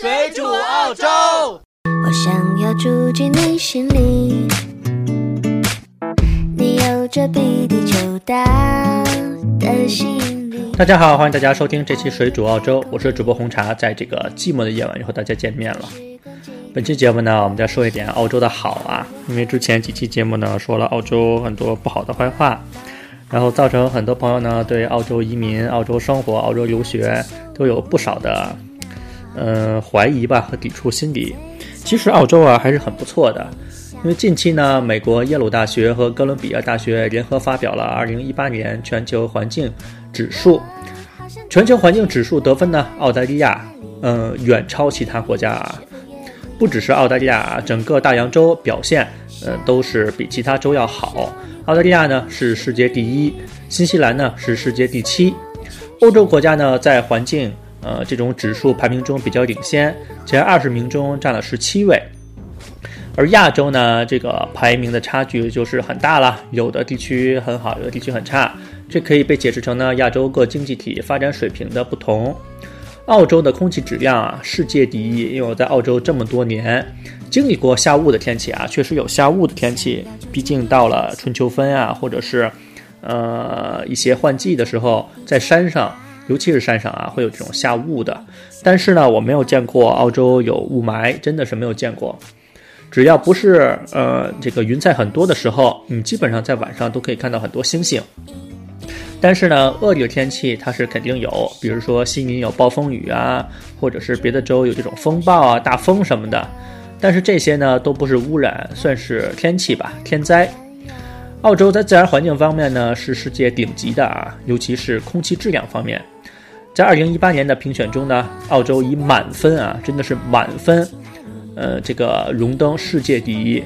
水煮澳洲。我想要住进你心里，你有着比地球大的吸引力。大家好，欢迎大家收听这期《水煮澳洲》，我是主播红茶，在这个寂寞的夜晚又和大家见面了。本期节目呢，我们再说一点澳洲的好啊，因为之前几期节目呢说了澳洲很多不好的坏话，然后造成很多朋友呢对澳洲移民、澳洲生活、澳洲留学都有不少的呃怀疑吧和抵触心理。其实澳洲啊还是很不错的，因为近期呢，美国耶鲁大学和哥伦比亚大学联合发表了2018年全球环境指数，全球环境指数得分呢，澳大利亚嗯远超其他国家啊。不只是澳大利亚，整个大洋洲表现，呃，都是比其他州要好。澳大利亚呢是世界第一，新西兰呢是世界第七。欧洲国家呢在环境，呃，这种指数排名中比较领先，前二十名中占了十七位。而亚洲呢，这个排名的差距就是很大了，有的地区很好，有的地区很差。这可以被解释成呢亚洲各经济体发展水平的不同。澳洲的空气质量啊，世界第一。因为我在澳洲这么多年，经历过下雾的天气啊，确实有下雾的天气。毕竟到了春秋分啊，或者是呃一些换季的时候，在山上，尤其是山上啊，会有这种下雾的。但是呢，我没有见过澳洲有雾霾，真的是没有见过。只要不是呃这个云彩很多的时候，你基本上在晚上都可以看到很多星星。但是呢，恶劣天气它是肯定有，比如说悉尼有暴风雨啊，或者是别的州有这种风暴啊、大风什么的。但是这些呢都不是污染，算是天气吧，天灾。澳洲在自然环境方面呢是世界顶级的啊，尤其是空气质量方面。在2018年的评选中呢，澳洲以满分啊，真的是满分，呃，这个荣登世界第一。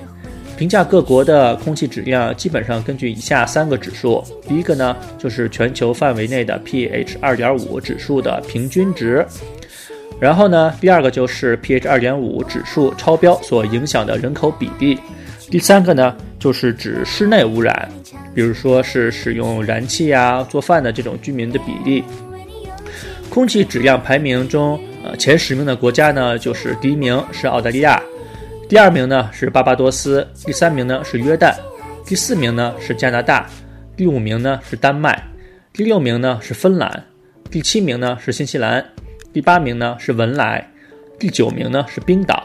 评价各国的空气质量，基本上根据以下三个指数。第一个呢，就是全球范围内的 pH 二点五指数的平均值。然后呢，第二个就是 pH 二点五指数超标所影响的人口比例。第三个呢，就是指室内污染，比如说是使用燃气呀、做饭的这种居民的比例。空气质量排名中，呃，前十名的国家呢，就是第一名是澳大利亚。第二名呢是巴巴多斯，第三名呢是约旦，第四名呢是加拿大，第五名呢是丹麦，第六名呢是芬兰，第七名呢是新西兰，第八名呢是文莱，第九名呢是冰岛，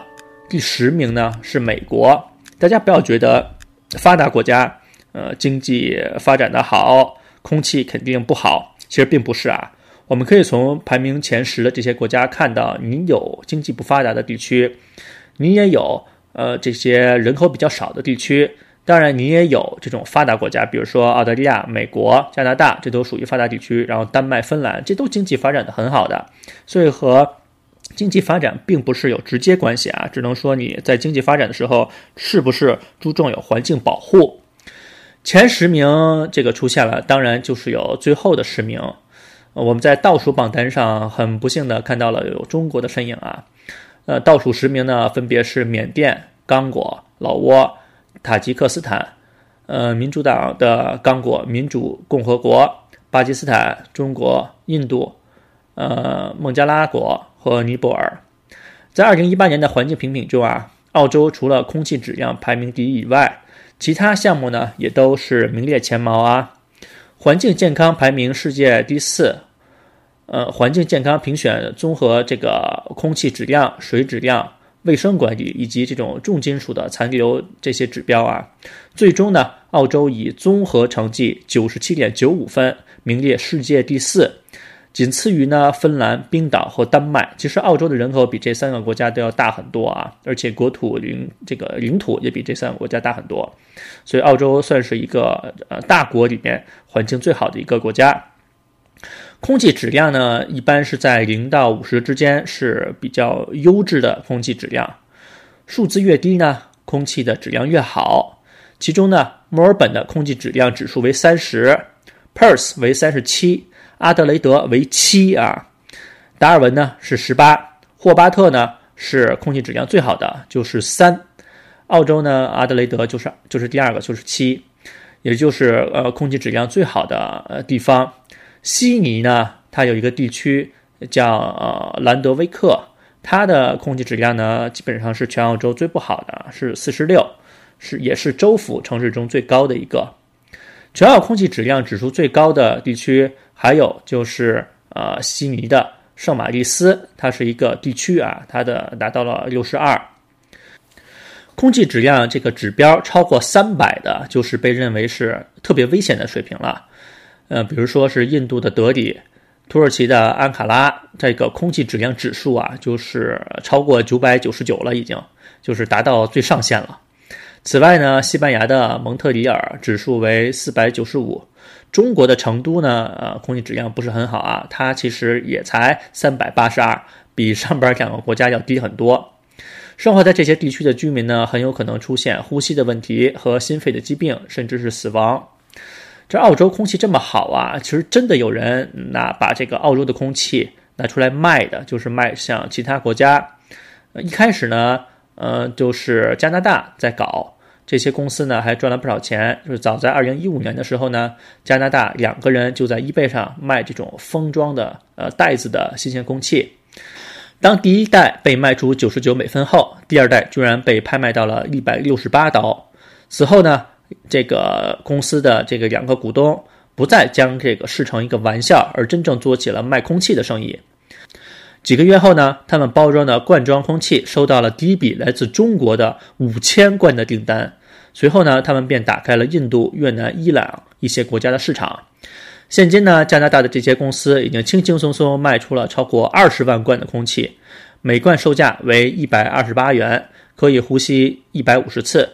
第十名呢是美国。大家不要觉得发达国家，呃，经济发展的好，空气肯定不好，其实并不是啊。我们可以从排名前十的这些国家看到，你有经济不发达的地区。你也有呃这些人口比较少的地区，当然你也有这种发达国家，比如说澳大利亚、美国、加拿大，这都属于发达地区。然后丹麦、芬兰，这都经济发展的很好的，所以和经济发展并不是有直接关系啊，只能说你在经济发展的时候是不是注重有环境保护。前十名这个出现了，当然就是有最后的十名，我们在倒数榜单上很不幸的看到了有中国的身影啊。呃，倒数十名呢，分别是缅甸、刚果、老挝、塔吉克斯坦，呃，民主党的刚果民主共和国、巴基斯坦、中国、印度，呃，孟加拉国和尼泊尔。在二零一八年的环境评比中啊，澳洲除了空气质量排名第一以外，其他项目呢也都是名列前茅啊。环境健康排名世界第四。呃，环境健康评选综合这个空气质量、水质量、卫生管理以及这种重金属的残留这些指标啊，最终呢，澳洲以综合成绩九十七点九五分名列世界第四，仅次于呢芬兰、冰岛和丹麦。其实澳洲的人口比这三个国家都要大很多啊，而且国土领这个领土也比这三个国家大很多，所以澳洲算是一个呃大国里面环境最好的一个国家。空气质量呢，一般是在零到五十之间是比较优质的空气质量，数字越低呢，空气的质量越好。其中呢，墨尔本的空气质量指数为三十，Perth 为三十七，阿德雷德为七啊，达尔文呢是十八，霍巴特呢是空气质量最好的，就是三。澳洲呢，阿德雷德就是就是第二个，就是七，也就是呃空气质量最好的呃地方。悉尼呢，它有一个地区叫呃兰德威克，它的空气质量呢，基本上是全澳洲最不好的，是四十六，是也是州府城市中最高的一个。全澳空气质量指数最高的地区，还有就是呃悉尼的圣玛丽斯，它是一个地区啊，它的达到了六十二。空气质量这个指标超过三百的，就是被认为是特别危险的水平了。呃，比如说是印度的德里。土耳其的安卡拉这个空气质量指数啊，就是超过九百九十九了，已经就是达到最上限了。此外呢，西班牙的蒙特里尔指数为四百九十五，中国的成都呢，呃，空气质量不是很好啊，它其实也才三百八十二，比上边两个国家要低很多。生活在这些地区的居民呢，很有可能出现呼吸的问题和心肺的疾病，甚至是死亡。这澳洲空气这么好啊，其实真的有人拿把这个澳洲的空气拿出来卖的，就是卖向其他国家。一开始呢，呃，就是加拿大在搞，这些公司呢还赚了不少钱。就是早在二零一五年的时候呢，加拿大两个人就在 eBay 上卖这种封装的呃袋子的新鲜空气。当第一代被卖出九十九美分后，第二代居然被拍卖到了一百六十八刀。此后呢？这个公司的这个两个股东不再将这个视成一个玩笑，而真正做起了卖空气的生意。几个月后呢，他们包装的罐装空气收到了第一笔来自中国的五千罐的订单。随后呢，他们便打开了印度、越南、伊朗一些国家的市场。现今呢，加拿大的这些公司已经轻轻松松卖出了超过二十万罐的空气，每罐售价为一百二十八元，可以呼吸一百五十次。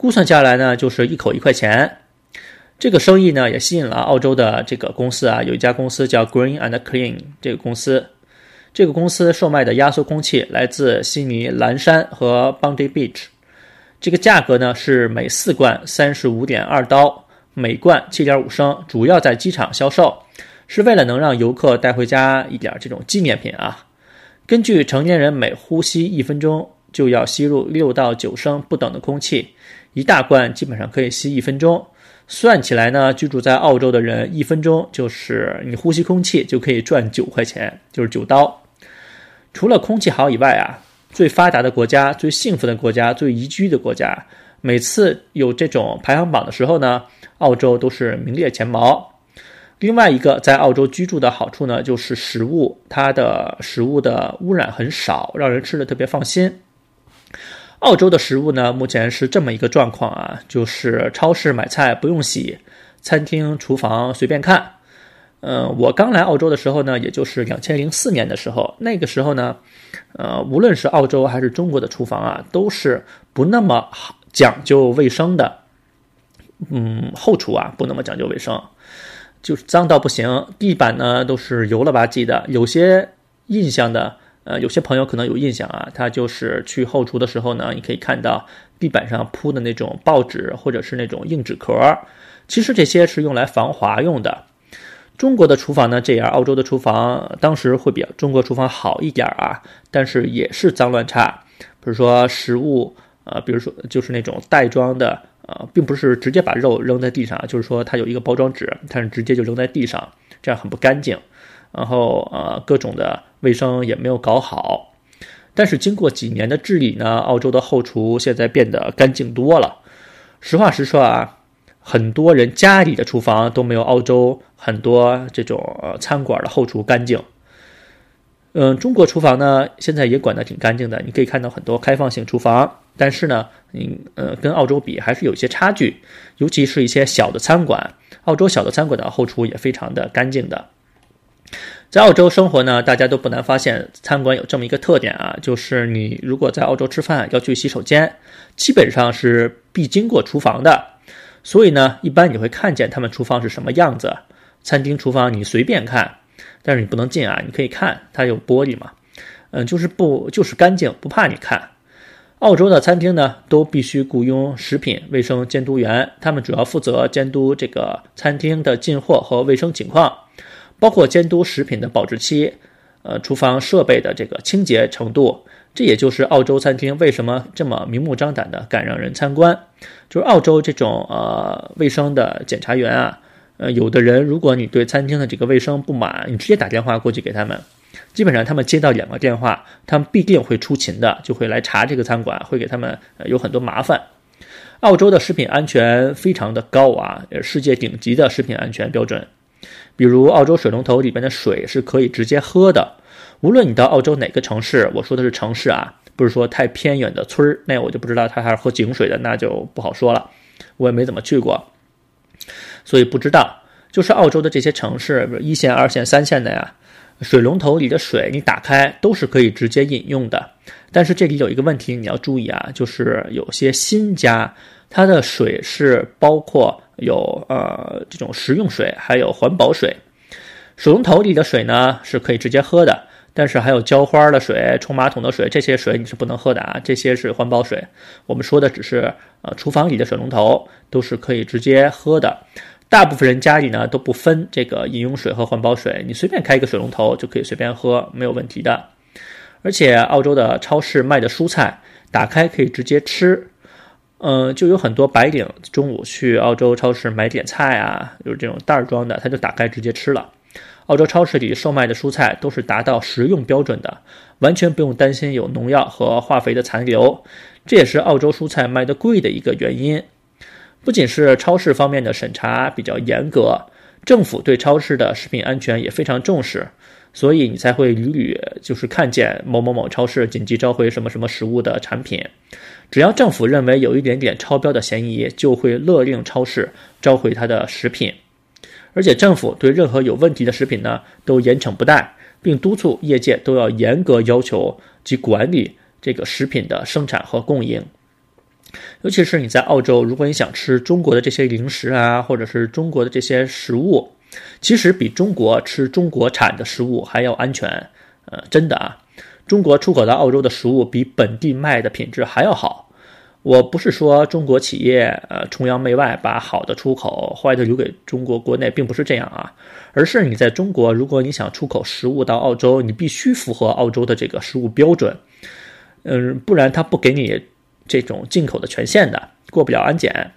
估算下来呢，就是一口一块钱。这个生意呢，也吸引了澳洲的这个公司啊，有一家公司叫 Green and Clean 这个公司。这个公司售卖的压缩空气来自悉尼蓝山和 Bondi Beach。这个价格呢是每四罐三十五点二刀，每罐七点五升，主要在机场销售，是为了能让游客带回家一点这种纪念品啊。根据成年人每呼吸一分钟就要吸入六到九升不等的空气。一大罐基本上可以吸一分钟，算起来呢，居住在澳洲的人一分钟就是你呼吸空气就可以赚九块钱，就是九刀。除了空气好以外啊，最发达的国家、最幸福的国家、最宜居的国家，每次有这种排行榜的时候呢，澳洲都是名列前茅。另外一个在澳洲居住的好处呢，就是食物，它的食物的污染很少，让人吃的特别放心。澳洲的食物呢，目前是这么一个状况啊，就是超市买菜不用洗，餐厅厨房随便看。嗯，我刚来澳洲的时候呢，也就是两千零四年的时候，那个时候呢，呃，无论是澳洲还是中国的厨房啊，都是不那么讲究卫生的。嗯，后厨啊不那么讲究卫生，就是脏到不行，地板呢都是油了吧唧的，有些印象的。呃，有些朋友可能有印象啊，他就是去后厨的时候呢，你可以看到地板上铺的那种报纸或者是那种硬纸壳，其实这些是用来防滑用的。中国的厨房呢这样，澳洲的厨房当时会比中国厨房好一点啊，但是也是脏乱差。比如说食物，呃，比如说就是那种袋装的，呃，并不是直接把肉扔在地上，就是说它有一个包装纸，它是直接就扔在地上，这样很不干净。然后呃，各种的卫生也没有搞好，但是经过几年的治理呢，澳洲的后厨现在变得干净多了。实话实说啊，很多人家里的厨房都没有澳洲很多这种餐馆的后厨干净。嗯，中国厨房呢现在也管得挺干净的，你可以看到很多开放性厨房，但是呢，你呃跟澳洲比还是有些差距，尤其是一些小的餐馆，澳洲小的餐馆的后厨也非常的干净的。在澳洲生活呢，大家都不难发现，餐馆有这么一个特点啊，就是你如果在澳洲吃饭要去洗手间，基本上是必经过厨房的。所以呢，一般你会看见他们厨房是什么样子。餐厅厨房你随便看，但是你不能进啊，你可以看，它有玻璃嘛。嗯，就是不就是干净，不怕你看。澳洲的餐厅呢，都必须雇佣食品卫生监督员，他们主要负责监督这个餐厅的进货和卫生情况。包括监督食品的保质期，呃，厨房设备的这个清洁程度，这也就是澳洲餐厅为什么这么明目张胆的敢让人参观。就是澳洲这种呃卫生的检查员啊，呃，有的人如果你对餐厅的这个卫生不满，你直接打电话过去给他们，基本上他们接到两个电话，他们必定会出勤的，就会来查这个餐馆，会给他们有很多麻烦。澳洲的食品安全非常的高啊，世界顶级的食品安全标准。比如澳洲水龙头里边的水是可以直接喝的，无论你到澳洲哪个城市，我说的是城市啊，不是说太偏远的村儿，那我就不知道他还是喝井水的，那就不好说了，我也没怎么去过，所以不知道。就是澳洲的这些城市，一线、二线、三线的呀，水龙头里的水你打开都是可以直接饮用的。但是这里有一个问题你要注意啊，就是有些新家它的水是包括有呃这种食用水，还有环保水。水龙头里的水呢是可以直接喝的，但是还有浇花的水、冲马桶的水，这些水你是不能喝的啊。这些是环保水，我们说的只是呃厨房里的水龙头都是可以直接喝的。大部分人家里呢都不分这个饮用水和环保水，你随便开一个水龙头就可以随便喝，没有问题的。而且澳洲的超市卖的蔬菜打开可以直接吃，嗯，就有很多白领中午去澳洲超市买点菜啊，就是这种袋装的，他就打开直接吃了。澳洲超市里售卖的蔬菜都是达到食用标准的，完全不用担心有农药和化肥的残留，这也是澳洲蔬菜卖的贵的一个原因。不仅是超市方面的审查比较严格，政府对超市的食品安全也非常重视，所以你才会屡屡就是看见某某某超市紧急召回什么什么食物的产品，只要政府认为有一点点超标的嫌疑，就会勒令超市召回它的食品，而且政府对任何有问题的食品呢都严惩不贷，并督促业界都要严格要求及管理这个食品的生产和供应。尤其是你在澳洲，如果你想吃中国的这些零食啊，或者是中国的这些食物，其实比中国吃中国产的食物还要安全。呃，真的啊，中国出口到澳洲的食物比本地卖的品质还要好。我不是说中国企业呃崇洋媚外，把好的出口，坏的留给中国国内，并不是这样啊，而是你在中国，如果你想出口食物到澳洲，你必须符合澳洲的这个食物标准，嗯，不然他不给你。这种进口的权限的过不了安检，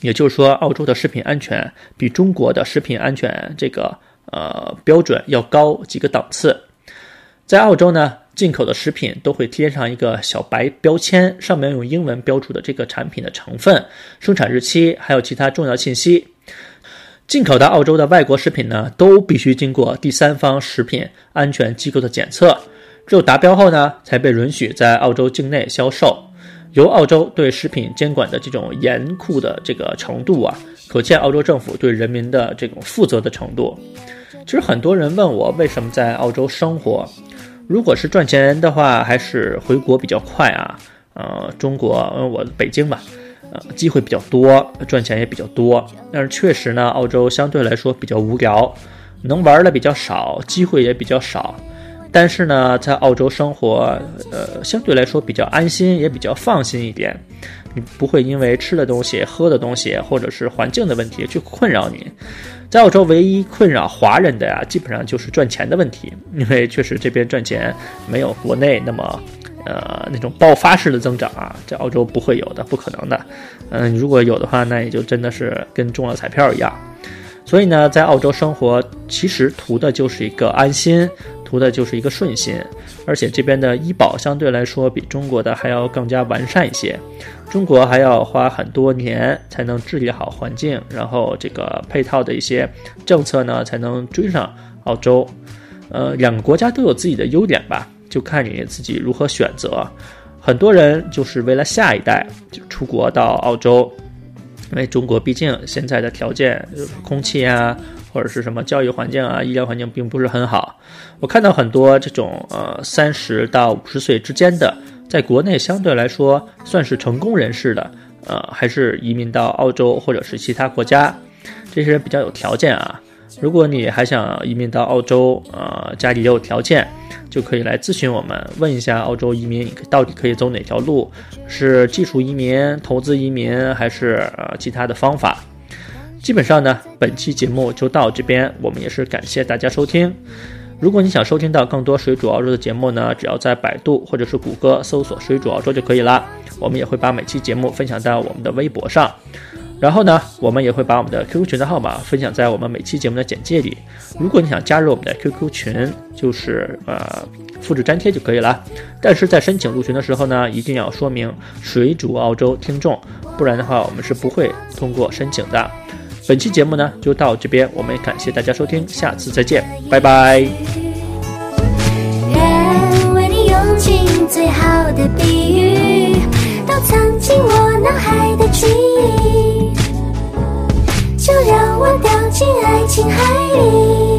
也就是说，澳洲的食品安全比中国的食品安全这个呃标准要高几个档次。在澳洲呢，进口的食品都会贴上一个小白标签，上面用英文标注的这个产品的成分、生产日期，还有其他重要信息。进口到澳洲的外国食品呢，都必须经过第三方食品安全机构的检测，只有达标后呢，才被允许在澳洲境内销售。由澳洲对食品监管的这种严酷的这个程度啊，可见澳洲政府对人民的这种负责的程度。其实很多人问我为什么在澳洲生活，如果是赚钱的话，还是回国比较快啊。呃，中国，我北京吧，呃，机会比较多，赚钱也比较多。但是确实呢，澳洲相对来说比较无聊，能玩的比较少，机会也比较少。但是呢，在澳洲生活，呃，相对来说比较安心，也比较放心一点。你不会因为吃的东西、喝的东西，或者是环境的问题去困扰你。在澳洲，唯一困扰华人的呀，基本上就是赚钱的问题，因为确实这边赚钱没有国内那么，呃，那种爆发式的增长啊，在澳洲不会有的，不可能的。嗯，如果有的话，那也就真的是跟中了彩票一样。所以呢，在澳洲生活，其实图的就是一个安心。图的就是一个顺心，而且这边的医保相对来说比中国的还要更加完善一些。中国还要花很多年才能治理好环境，然后这个配套的一些政策呢才能追上澳洲。呃，两个国家都有自己的优点吧，就看你自己如何选择。很多人就是为了下一代就出国到澳洲，因为中国毕竟现在的条件，空气啊。或者是什么教育环境啊、医疗环境并不是很好。我看到很多这种呃三十到五十岁之间的，在国内相对来说算是成功人士的，呃，还是移民到澳洲或者是其他国家。这些人比较有条件啊。如果你还想移民到澳洲，呃，家里也有条件，就可以来咨询我们，问一下澳洲移民到底可以走哪条路，是技术移民、投资移民，还是呃其他的方法。基本上呢，本期节目就到这边。我们也是感谢大家收听。如果你想收听到更多水煮澳洲的节目呢，只要在百度或者是谷歌搜索“水煮澳洲”就可以了。我们也会把每期节目分享到我们的微博上。然后呢，我们也会把我们的 QQ 群的号码分享在我们每期节目的简介里。如果你想加入我们的 QQ 群，就是呃复制粘贴就可以了。但是在申请入群的时候呢，一定要说明水煮澳洲听众，不然的话我们是不会通过申请的。本期节目呢就到这边，我们感谢大家收听，下次再见，拜拜。愿为你用尽最好的比喻，都藏进我脑海的记忆。就让我掉进爱情海里。